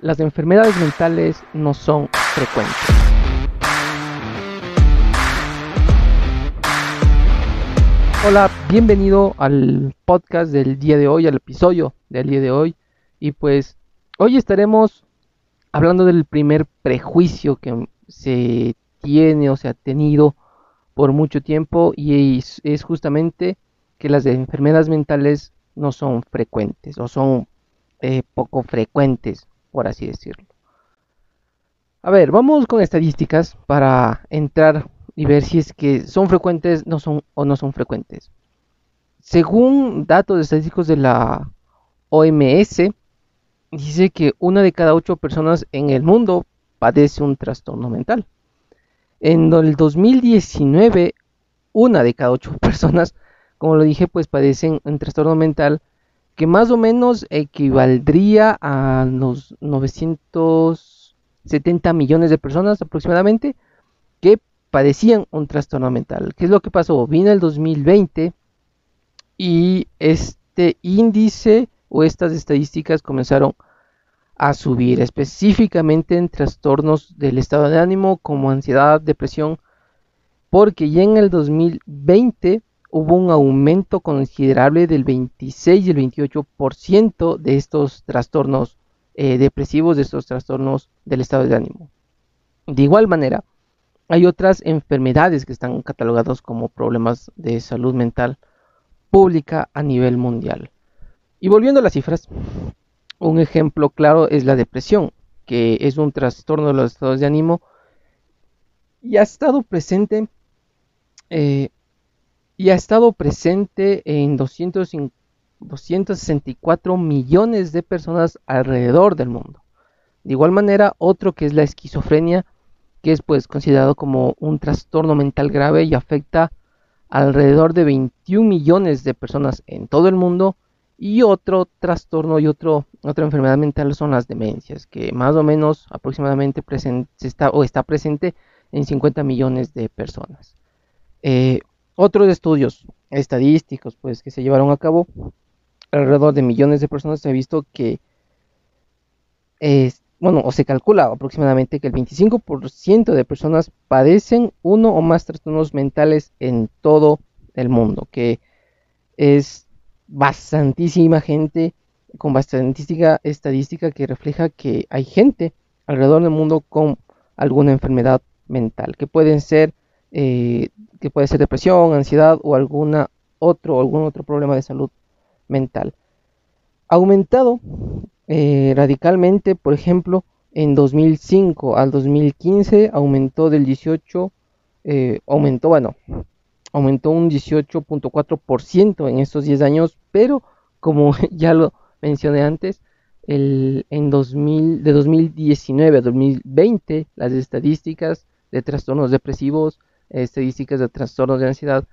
las enfermedades mentales no son frecuentes. Hola, bienvenido al podcast del día de hoy, al episodio del día de hoy. Y pues hoy estaremos hablando del primer prejuicio que se tiene o se ha tenido por mucho tiempo y es, justamente que las enfermedades mentales no son frecuentes o son eh, poco frecuentes por así decirlo. A ver, vamos con estadísticas para entrar y ver si es que son frecuentes o no son frecuentes. Según datos estadísticos de la OMS, dice que una de cada ocho personas en el mundo padece un trastorno mental. En el 2019, una de cada ocho personas, como lo dije, pues padecen un trastorno mental que más o menos equivaldría a los 970 millones de personas aproximadamente que padecían un trastorno mental. ¿Qué es lo que pasó? Vino el 2020 y este índice o estas estadísticas comenzaron a subir, específicamente en trastornos del estado de ánimo como ansiedad, depresión, porque ya en el 2020 hubo un aumento considerable del 26 y el 28% de estos trastornos eh, depresivos, de estos trastornos del estado de ánimo. De igual manera, hay otras enfermedades que están catalogadas como problemas de salud mental pública a nivel mundial. Y volviendo a las cifras, un ejemplo claro es la depresión, que es un trastorno de los estados de ánimo y ha estado presente eh, y ha estado presente en 264 millones de personas alrededor del mundo. De igual manera, otro que es la esquizofrenia, que es pues considerado como un trastorno mental grave y afecta alrededor de 21 millones de personas en todo el mundo. Y otro trastorno y otro, otra enfermedad mental son las demencias, que más o menos aproximadamente está, o está presente en 50 millones de personas. Eh, otros estudios estadísticos pues, que se llevaron a cabo, alrededor de millones de personas se ha visto que, es, bueno, o se calcula aproximadamente que el 25% de personas padecen uno o más trastornos mentales en todo el mundo, que es bastantísima gente con bastantísima estadística que refleja que hay gente alrededor del mundo con alguna enfermedad mental, que pueden ser eh, que puede ser depresión, ansiedad o alguna otro, algún otro problema de salud mental. Aumentado eh, radicalmente, por ejemplo, en 2005 al 2015 aumentó del 18, eh, aumentó, bueno, aumentó un 18.4% en estos 10 años, pero como ya lo mencioné antes, el, en 2000, de 2019 a 2020 las estadísticas de trastornos depresivos estadísticas de trastornos de ansiedad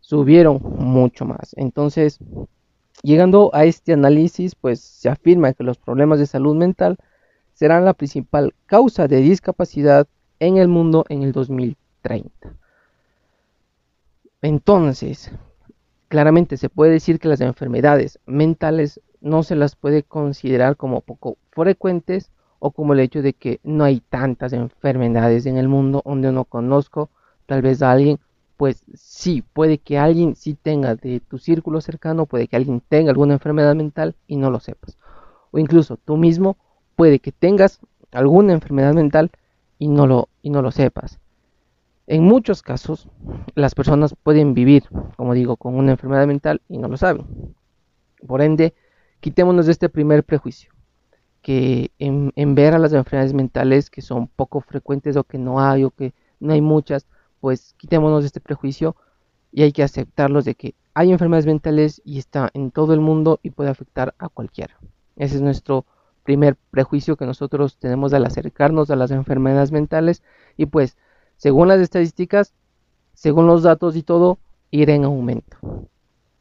subieron mucho más. Entonces, llegando a este análisis, pues se afirma que los problemas de salud mental serán la principal causa de discapacidad en el mundo en el 2030. Entonces, claramente se puede decir que las enfermedades mentales no se las puede considerar como poco frecuentes o como el hecho de que no hay tantas enfermedades en el mundo donde no conozco tal vez alguien, pues sí, puede que alguien sí tenga de tu círculo cercano, puede que alguien tenga alguna enfermedad mental y no lo sepas. O incluso tú mismo puede que tengas alguna enfermedad mental y no lo, y no lo sepas. En muchos casos, las personas pueden vivir, como digo, con una enfermedad mental y no lo saben. Por ende, quitémonos de este primer prejuicio, que en ver a las enfermedades mentales que son poco frecuentes o que no hay o que no hay muchas, pues quitémonos de este prejuicio y hay que aceptarlos de que hay enfermedades mentales y está en todo el mundo y puede afectar a cualquiera. Ese es nuestro primer prejuicio que nosotros tenemos al acercarnos a las enfermedades mentales y pues según las estadísticas, según los datos y todo, irá en aumento.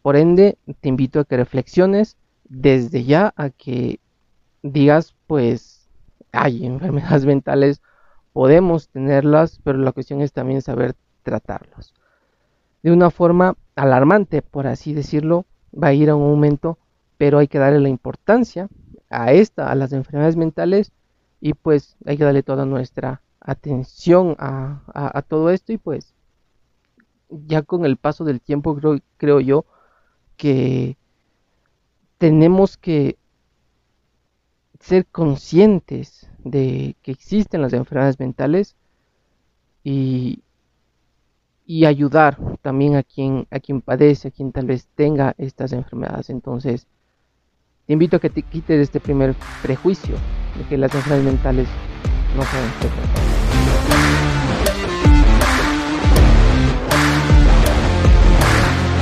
Por ende, te invito a que reflexiones desde ya a que digas pues hay enfermedades mentales podemos tenerlas, pero la cuestión es también saber tratarlos. De una forma alarmante, por así decirlo, va a ir a un aumento, pero hay que darle la importancia a esta, a las enfermedades mentales, y pues hay que darle toda nuestra atención a, todo esto y pues ya con el paso del tiempo creo, creo yo que tenemos que ser conscientes de que existen las enfermedades mentales y, y ayudar también a quien, a quien padece, a quien tal vez tenga estas enfermedades. Entonces, te invito a que te quites este primer prejuicio de que las enfermedades mentales no pueden ser.